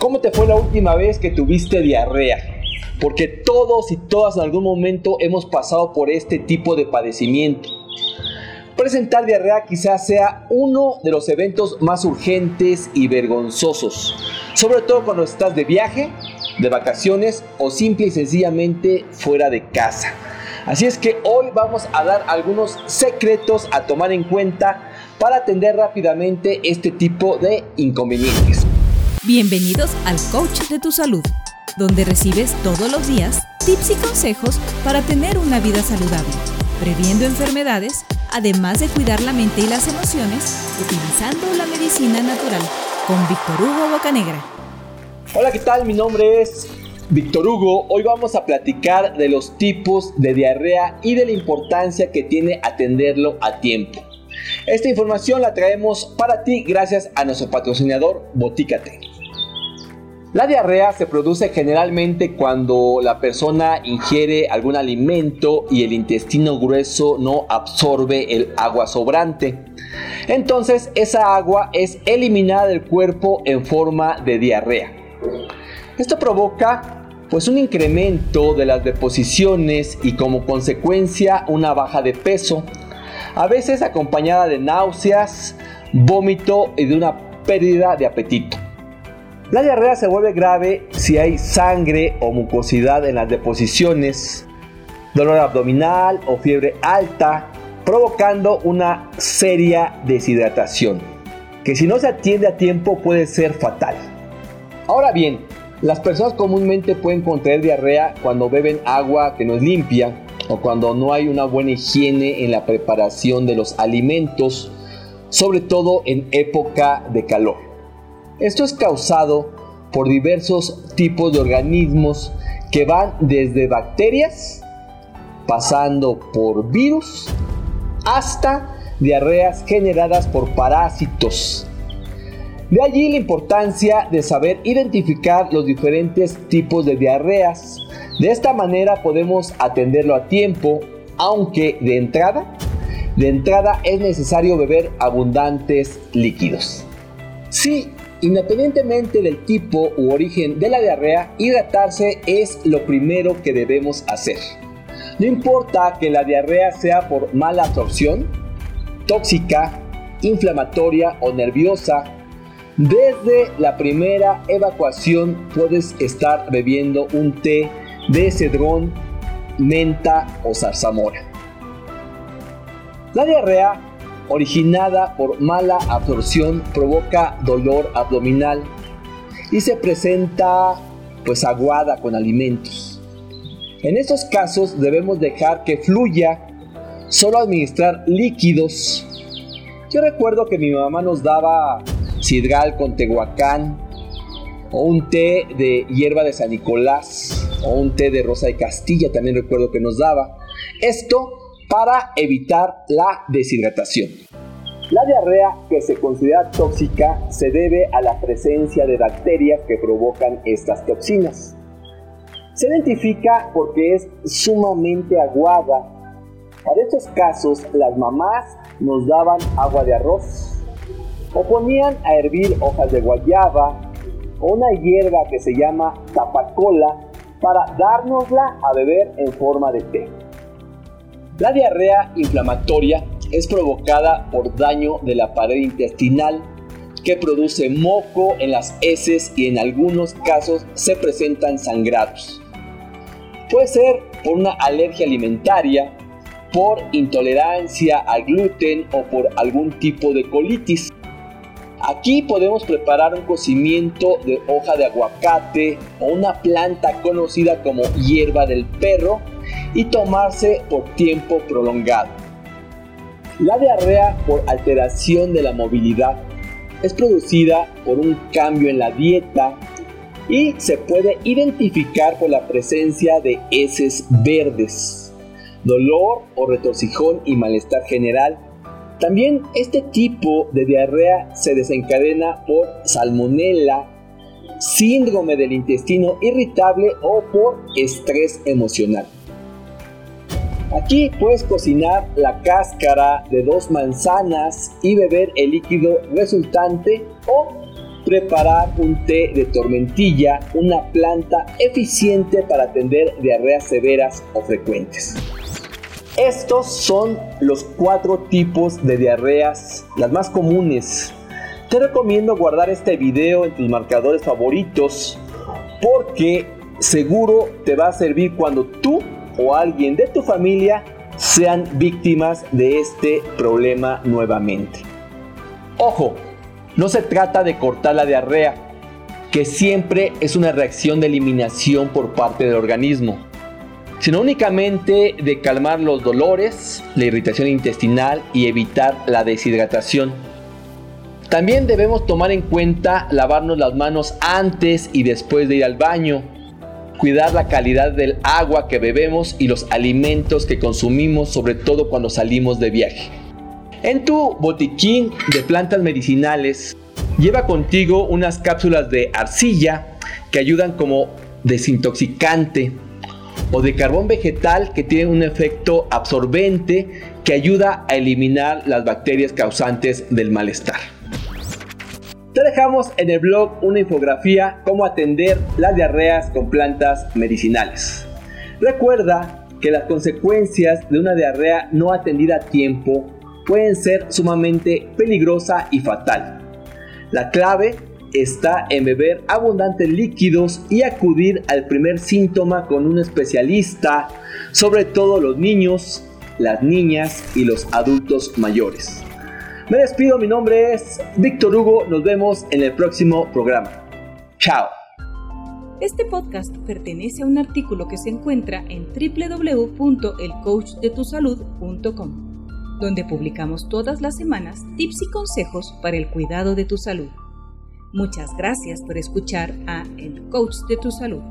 ¿Cómo te fue la última vez que tuviste diarrea? Porque todos y todas en algún momento hemos pasado por este tipo de padecimiento. Presentar diarrea quizás sea uno de los eventos más urgentes y vergonzosos, sobre todo cuando estás de viaje, de vacaciones o simple y sencillamente fuera de casa. Así es que hoy vamos a dar algunos secretos a tomar en cuenta para atender rápidamente este tipo de inconvenientes. Bienvenidos al Coach de tu Salud, donde recibes todos los días tips y consejos para tener una vida saludable, previendo enfermedades, además de cuidar la mente y las emociones, utilizando la medicina natural, con Víctor Hugo Bocanegra. Hola, ¿qué tal? Mi nombre es Víctor Hugo. Hoy vamos a platicar de los tipos de diarrea y de la importancia que tiene atenderlo a tiempo. Esta información la traemos para ti gracias a nuestro patrocinador Botícate. La diarrea se produce generalmente cuando la persona ingiere algún alimento y el intestino grueso no absorbe el agua sobrante. Entonces esa agua es eliminada del cuerpo en forma de diarrea. Esto provoca pues un incremento de las deposiciones y como consecuencia una baja de peso, a veces acompañada de náuseas, vómito y de una pérdida de apetito. La diarrea se vuelve grave si hay sangre o mucosidad en las deposiciones, dolor abdominal o fiebre alta, provocando una seria deshidratación, que si no se atiende a tiempo puede ser fatal. Ahora bien, las personas comúnmente pueden contraer diarrea cuando beben agua que no es limpia o cuando no hay una buena higiene en la preparación de los alimentos, sobre todo en época de calor. Esto es causado por diversos tipos de organismos que van desde bacterias, pasando por virus, hasta diarreas generadas por parásitos. De allí la importancia de saber identificar los diferentes tipos de diarreas. De esta manera podemos atenderlo a tiempo, aunque de entrada, de entrada es necesario beber abundantes líquidos. Independientemente del tipo u origen de la diarrea, hidratarse es lo primero que debemos hacer. No importa que la diarrea sea por mala absorción, tóxica, inflamatoria o nerviosa, desde la primera evacuación puedes estar bebiendo un té de cedrón, menta o zarzamora. La diarrea originada por mala absorción provoca dolor abdominal y se presenta pues aguada con alimentos. En estos casos debemos dejar que fluya, solo administrar líquidos. Yo recuerdo que mi mamá nos daba sidral con tehuacán o un té de hierba de San Nicolás o un té de rosa de Castilla también recuerdo que nos daba. Esto para evitar la deshidratación. La diarrea que se considera tóxica se debe a la presencia de bacterias que provocan estas toxinas. Se identifica porque es sumamente aguada. Para estos casos, las mamás nos daban agua de arroz o ponían a hervir hojas de guayaba o una hierba que se llama tapacola para dárnosla a beber en forma de té. La diarrea inflamatoria es provocada por daño de la pared intestinal que produce moco en las heces y en algunos casos se presentan sangrados. Puede ser por una alergia alimentaria, por intolerancia al gluten o por algún tipo de colitis. Aquí podemos preparar un cocimiento de hoja de aguacate o una planta conocida como hierba del perro y tomarse por tiempo prolongado. La diarrea por alteración de la movilidad es producida por un cambio en la dieta y se puede identificar por la presencia de heces verdes, dolor o retorcijón y malestar general. También este tipo de diarrea se desencadena por salmonela, síndrome del intestino irritable o por estrés emocional. Aquí puedes cocinar la cáscara de dos manzanas y beber el líquido resultante o preparar un té de tormentilla, una planta eficiente para atender diarreas severas o frecuentes. Estos son los cuatro tipos de diarreas, las más comunes. Te recomiendo guardar este video en tus marcadores favoritos porque seguro te va a servir cuando tú o alguien de tu familia sean víctimas de este problema nuevamente. Ojo, no se trata de cortar la diarrea, que siempre es una reacción de eliminación por parte del organismo, sino únicamente de calmar los dolores, la irritación intestinal y evitar la deshidratación. También debemos tomar en cuenta lavarnos las manos antes y después de ir al baño, cuidar la calidad del agua que bebemos y los alimentos que consumimos, sobre todo cuando salimos de viaje. En tu botiquín de plantas medicinales, lleva contigo unas cápsulas de arcilla que ayudan como desintoxicante o de carbón vegetal que tiene un efecto absorbente que ayuda a eliminar las bacterias causantes del malestar. Te dejamos en el blog una infografía cómo atender las diarreas con plantas medicinales. Recuerda que las consecuencias de una diarrea no atendida a tiempo pueden ser sumamente peligrosa y fatal. La clave está en beber abundantes líquidos y acudir al primer síntoma con un especialista, sobre todo los niños, las niñas y los adultos mayores. Me despido, mi nombre es Víctor Hugo, nos vemos en el próximo programa. Chao. Este podcast pertenece a un artículo que se encuentra en www.elcoachdetusalud.com, donde publicamos todas las semanas tips y consejos para el cuidado de tu salud. Muchas gracias por escuchar a El Coach de tu Salud.